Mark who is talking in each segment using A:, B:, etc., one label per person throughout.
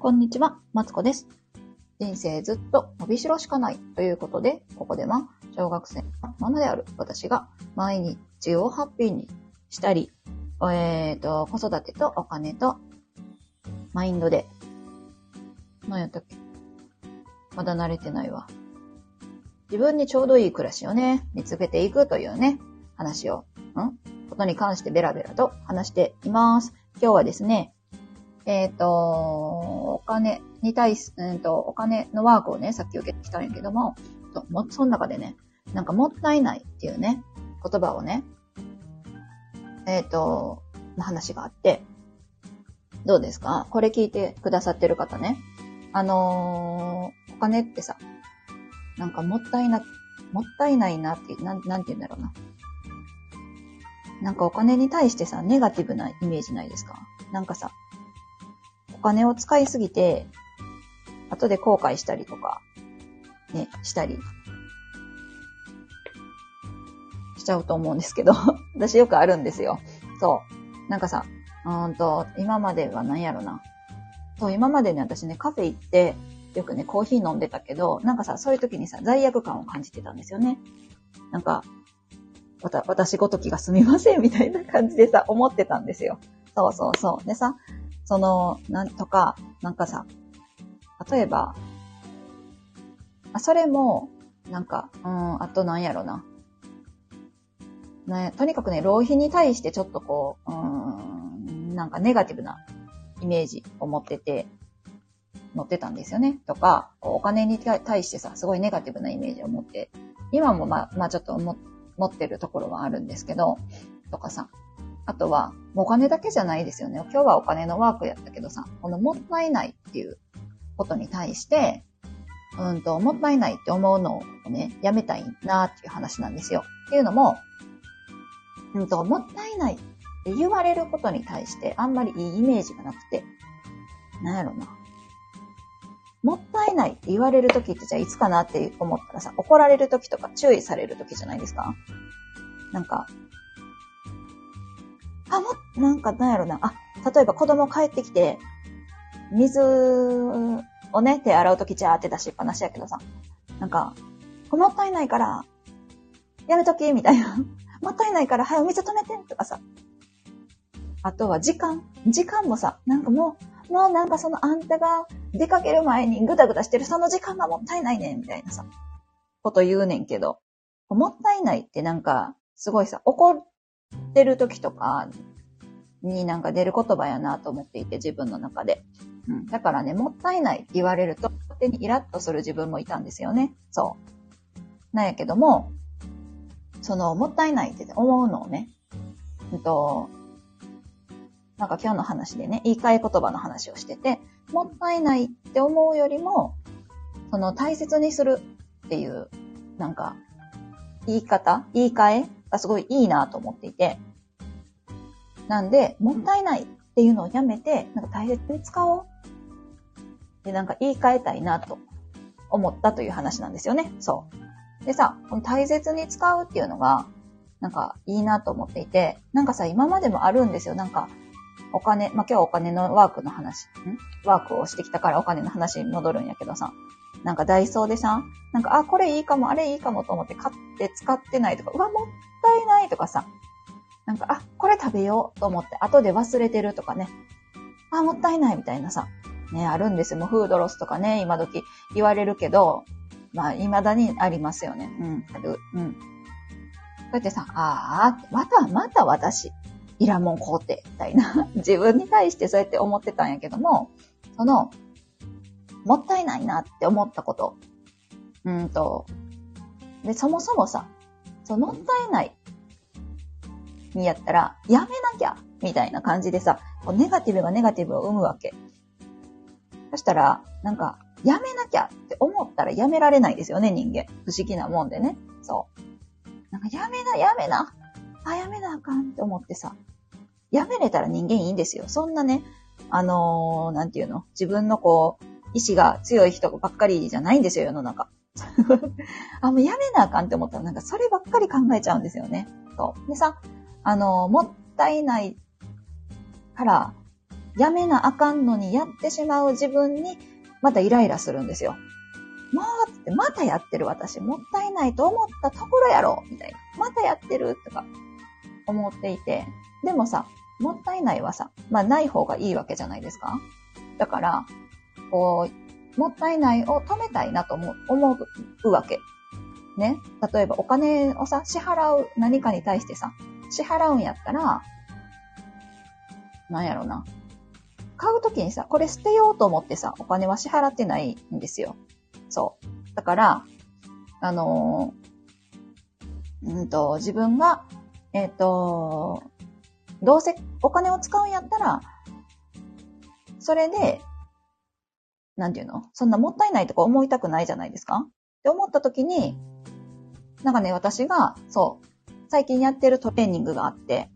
A: こんにちは、マツコです。人生ずっと伸びしろしかないということで、ここでは小学生のママである私が毎日をハッピーにしたり、えっ、と、子育てとお金とマインドで、何やったっけ？まだ慣れてないわ。自分にちょうどいい暮らしをね、見つけていくというね、話を、ん？ことに関してベラベラと話しています。今日はですね、えっ、と、お金に対す、うんと、お金のワークをね、さっき受けてきたんやけども、ともその中でね、なんかもったいないっていうね、言葉をね、えっ、と、の話があって、どうですか？これ聞いてくださってる方ね。あのーお金ってさ、なんかもったいな、もったいないなって、なん、なんて言うんだろうな。なんかお金に対してさ、ネガティブなイメージないですか？なんかさ、お金を使いすぎて、後で後悔したりとか、ね、したり、しちゃうと思うんですけど、私よくあるんですよ。そう。なんかさ、うんと、今までは何やろな。そう、今までね、私ね、カフェ行って、よくね、コーヒー飲んでたけど、なんかさ、そういう時にさ、罪悪感を感じてたんですよね。なんか、わた、私ごときがすみません、みたいな感じでさ、思ってたんですよ。そうそうそう。でさ、その、なんとか、なんかさ、例えば、あそれも、なんか、うん、あとなんやろな。ね、とにかくね、浪費に対してちょっとこう、うん、なんかネガティブなイメージを持ってて、持ってたんですよね。とか、お金に対してさ、すごいネガティブなイメージを持って、今もまあ、まあちょっとも持ってるところはあるんですけど、とかさ、あとは、お金だけじゃないですよね。今日はお金のワークやったけどさ、このもったいないっていうことに対して、うんと、もったいないって思うのをね、やめたいなっていう話なんですよ。っていうのも、うんと、もったいないって言われることに対してあんまりいいイメージがなくて、なんやろな。もったいないって言われるときってじゃあいつかなって思ったらさ、怒られるときとか注意されるときじゃないですかなんか、あ、も、なんかなんやろな。あ、例えば子供帰ってきて、水をね、手洗うときジャーって出しっぱなしやけどさ、なんか、もったいないから、やめときみたいな。もったいないから、はい、お水止めてとかさ。あとは時間。時間もさ、なんかもう、もうなんかそのあんたが出かける前にぐだぐだしてるその時間がもったいないねん、みたいなさ、こと言うねんけど、もったいないってなんか、すごいさ、怒ってる時とかになんか出る言葉やなと思っていて、自分の中で。うん。だからね、もったいないって言われると、勝手にイラッとする自分もいたんですよね。そう。なんやけども、その、もったいないって思うのをね、うんと、なんか今日の話でね、言い換え言葉の話をしてて、もったいないって思うよりも、その大切にするっていう、なんか、言い方言い換えがすごいいいなと思っていて、なんで、もったいないっていうのをやめて、なんか大切に使おう。で、なんか言い換えたいなと思ったという話なんですよね。そう。でさ、この大切に使うっていうのが、なんかいいなと思っていて、なんかさ、今までもあるんですよ。なんか、お金、まあ、今日はお金のワークの話、ん？ワークをしてきたからお金の話に戻るんやけどさ、なんかダイソーでさ、なんか、あ、これいいかも、あれいいかもと思って買って使ってないとか、うわ、もったいないとかさ、なんか、あ、これ食べようと思って後で忘れてるとかね、あ、もったいないみたいなさ、ね、あるんですよ。もうフードロスとかね、今時言われるけど、まあ、未だにありますよね。うん、ある。うん。こうやってさ、ああ、また、また私、いらんもん買うて、みたいな。自分に対してそうやって思ってたんやけども、その、もったいないなって思ったこと。うんと、で、そもそもさ、そう、もったいないにやったら、やめなきゃみたいな感じでさ、こうネガティブがネガティブを生むわけ。そしたら、なんか、やめなきゃって思ったらやめられないですよね、人間。不思議なもんでね。そう。なんか、やめな、やめな。あ、やめなあかんって思ってさ。やめれたら人間いいんですよ。そんなね、あのー、なんていうの？自分のこう、意志が強い人ばっかりじゃないんですよ、世の中。あ、もうやめなあかんって思ったら、なんかそればっかり考えちゃうんですよね。そう。でさ、あの、もったいないから、やめなあかんのにやってしまう自分に、またイライラするんですよ。もうって、またやってる私、もったいないと思ったところやろみたいな。またやってるとか、思っていて。でもさ、もったいないはさ、まあない方がいいわけじゃないですかだから、こう、もったいないを止めたいなと思う、思うわけ。ね。例えばお金をさ、支払う何かに対してさ、支払うんやったら、なんやろな。買うときにさ、これ捨てようと思ってさ、お金は支払ってないんですよ。そう。だから、あのー、うんと、自分が、えっ、ー、と、どうせお金を使うんやったら、それで、なんていうの？そんなもったいないとか思いたくないじゃないですか？って思った時に、なんかね、私が、そう、最近やってるトレーニングがあって、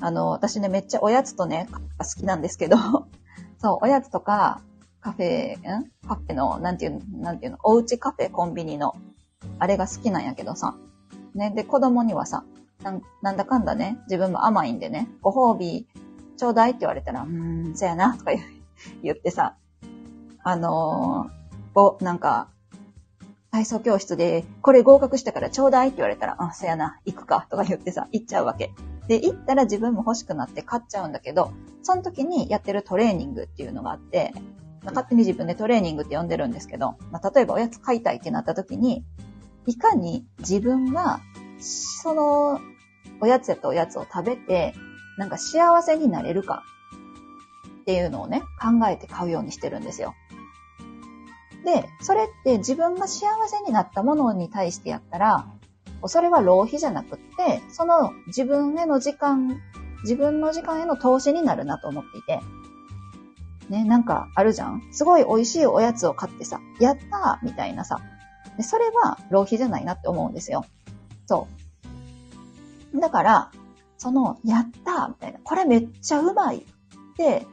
A: あの、私ね、めっちゃおやつとね、好きなんですけど、そう、おやつとか、カフェ、ん？カフェの、なんていう、なんていうの、おうちカフェコンビニの、あれが好きなんやけどさ。ね、で、子供にはさ、なんなんだかんだね、自分も甘いんでね、ご褒美ちょうだいって言われたら、うーん、そやな、とか言 ってさ、あのー、ご、なんか、体操教室で、これ合格したからちょうだいって言われたら、あ、そやな、行くか、とか言ってさ、行っちゃうわけ。で、行ったら自分も欲しくなって買っちゃうんだけど、その時にやってるトレーニングっていうのがあって、勝手に自分でトレーニングって呼んでるんですけど、まあ、例えばおやつ買いたいってなった時に、いかに自分が、その、おやつやったおやつを食べて、なんか幸せになれるかっていうのをね、考えて買うようにしてるんですよ。で、それって自分が幸せになったものに対してやったら、それは浪費じゃなくって、その自分への時間、自分の時間への投資になるなと思っていて。ね、なんかあるじゃん？すごい美味しいおやつを買ってさ、やったーみたいなさ。でそれは浪費じゃないなって思うんですよ。そう。だから、その、やったーみたいな、これめっちゃうまいって、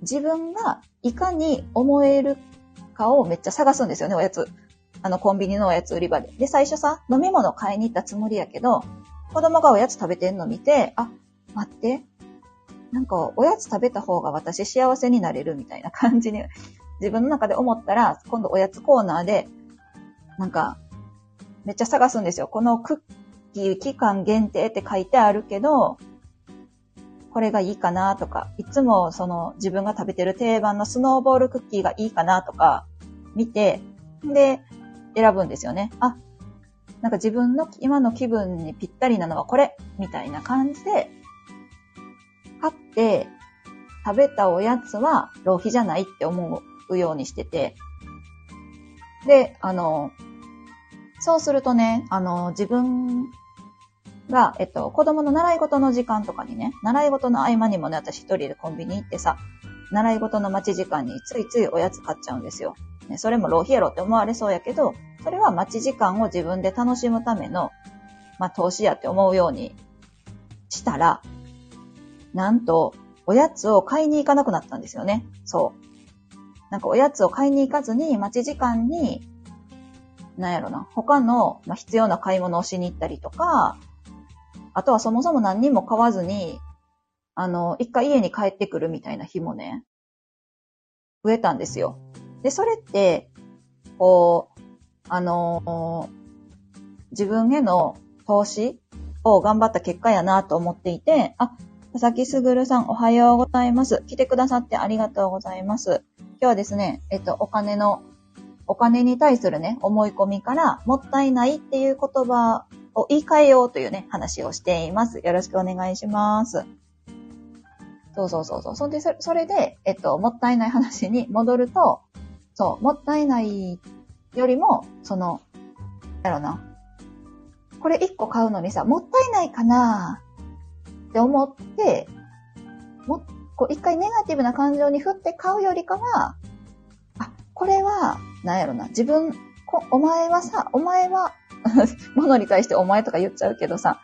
A: 自分がいかに思えるかをめっちゃ探すんですよね、おやつ。あの、コンビニのおやつ売り場で。で、最初さ、飲み物買いに行ったつもりやけど、子供がおやつ食べてんの見て、あ、待って。なんか、おやつ食べた方が私幸せになれるみたいな感じに、自分の中で思ったら、今度おやつコーナーで、なんか、めっちゃ探すんですよ。このクッキー期間限定って書いてあるけど、これがいいかなとか、いつもその自分が食べてる定番のスノーボールクッキーがいいかなとか見て、で、選ぶんですよね。あ、なんか自分の今の気分にぴったりなのはこれみたいな感じで、買って食べたおやつは浪費じゃないって思うようにしてて、で、あの、そうするとね、あの、自分が、えっと、子供の習い事の時間とかにね、習い事の合間にもね、私一人でコンビニ行ってさ、習い事の待ち時間についついおやつ買っちゃうんですよ。ね、それも浪費やろって思われそうやけど、それは待ち時間を自分で楽しむための、まあ、投資やって思うようにしたら、なんと、おやつを買いに行かなくなったんですよね。そう。なんかおやつを買いに行かずに、待ち時間に、なんやろな、他の、まあ、必要な買い物をしに行ったりとか、あとはそもそも何人も買わずに、あの、一回家に帰ってくるみたいな日もね、増えたんですよ。で、それって、こう、あの、自分への投資を頑張った結果やなと思っていて、あ、佐々木すぐるさんおはようございます。来てくださってありがとうございます。今日はですね、えっと、お金の、お金に対するね、思い込みから、もったいないっていう言葉を言い換えようというね、話をしています。よろしくお願いします。そうそうそうそう。そんで、それで、えっと、もったいない話に戻ると、そう、もったいないよりも、その、だろうな。これ一個買うのにさ、もったいないかなって思って、も、こう一回ネガティブな感情に振って買うよりかは、あ、これは、なんやろな、自分、こお前はさ、お前は 物に対してお前とか言っちゃうけどさ、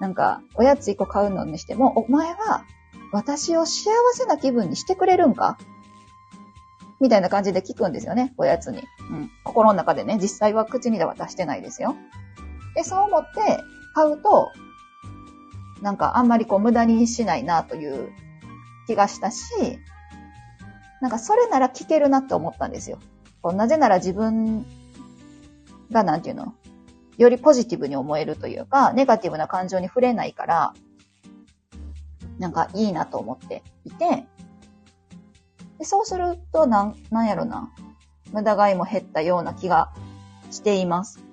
A: なんか、おやつ一個買うのにしても、お前は、私を幸せな気分にしてくれるんか？みたいな感じで聞くんですよね、おやつに。うん。心の中でね、実際は口にでは出してないですよ。で、そう思って買うと、なんかあんまりこう無駄にしないなという気がしたし、なんかそれなら聞けるなって思ったんですよ。なぜなら自分がなんていうの？よりポジティブに思えるというか、ネガティブな感情に触れないから、なんかいいなと思っていて、でそうすると、なん、なんやろな。無駄買いも減ったような気がしています。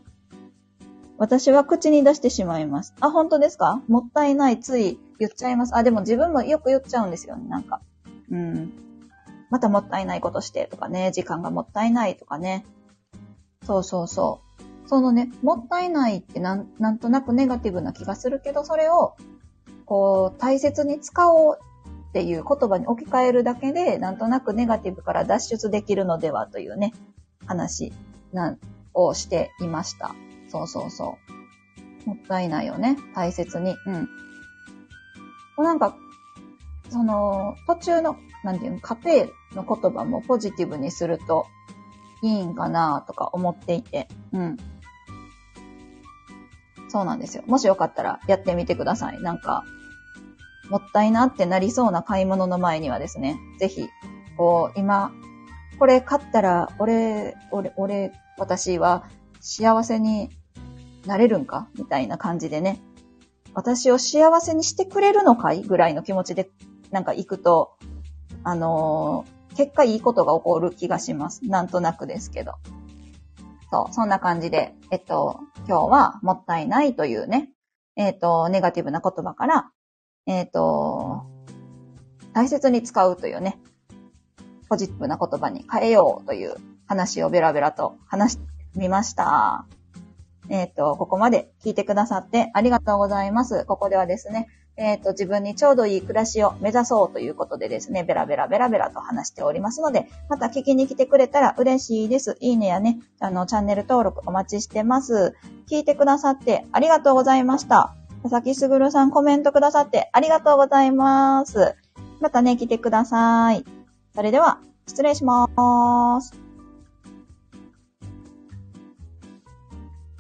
A: 私は口に出してしまいます。あ、本当ですか？もったいない、つい言っちゃいます。あ、でも自分もよく言っちゃうんですよね、なんか。うん。またもったいないことしてとかね、時間がもったいないとかね。そうそうそう。そのね、もったいないってなん、なんとなくネガティブな気がするけど、それを、こう、大切に使おうっていう言葉に置き換えるだけで、なんとなくネガティブから脱出できるのではというね、話なんをしていました。そうそうそう。もったいないよね。大切に。うん。なんか、その、途中の、なんていうの、家庭の言葉もポジティブにするといいんかなとか思っていて。うん。そうなんですよ。もしよかったらやってみてください。なんか、もったいなってなりそうな買い物の前にはですね、ぜひ、こう、今、これ買ったら、俺、俺、俺、私は幸せになれるんか？みたいな感じでね、私を幸せにしてくれるのかい？ぐらいの気持ちで、なんか行くと、あの、結果いいことが起こる気がします。なんとなくですけど。そう、そんな感じで、えっと、今日はもったいないというね、えっと、ネガティブな言葉から、えっと、大切に使うというね、ポジティブな言葉に変えようという話をベラベラと話してみました。えっ、ー、と、ここまで聞いてくださってありがとうございます。ここではですね、えっ、ー、と、自分にちょうどいい暮らしを目指そうということでですね、ベラベラベラベラと話しておりますので、また聞きに来てくれたら嬉しいです。いいねやね、あの、チャンネル登録お待ちしてます。聞いてくださってありがとうございました。佐々木すぐるさんコメントくださってありがとうございます。またね、来てください。それでは、失礼しまーす。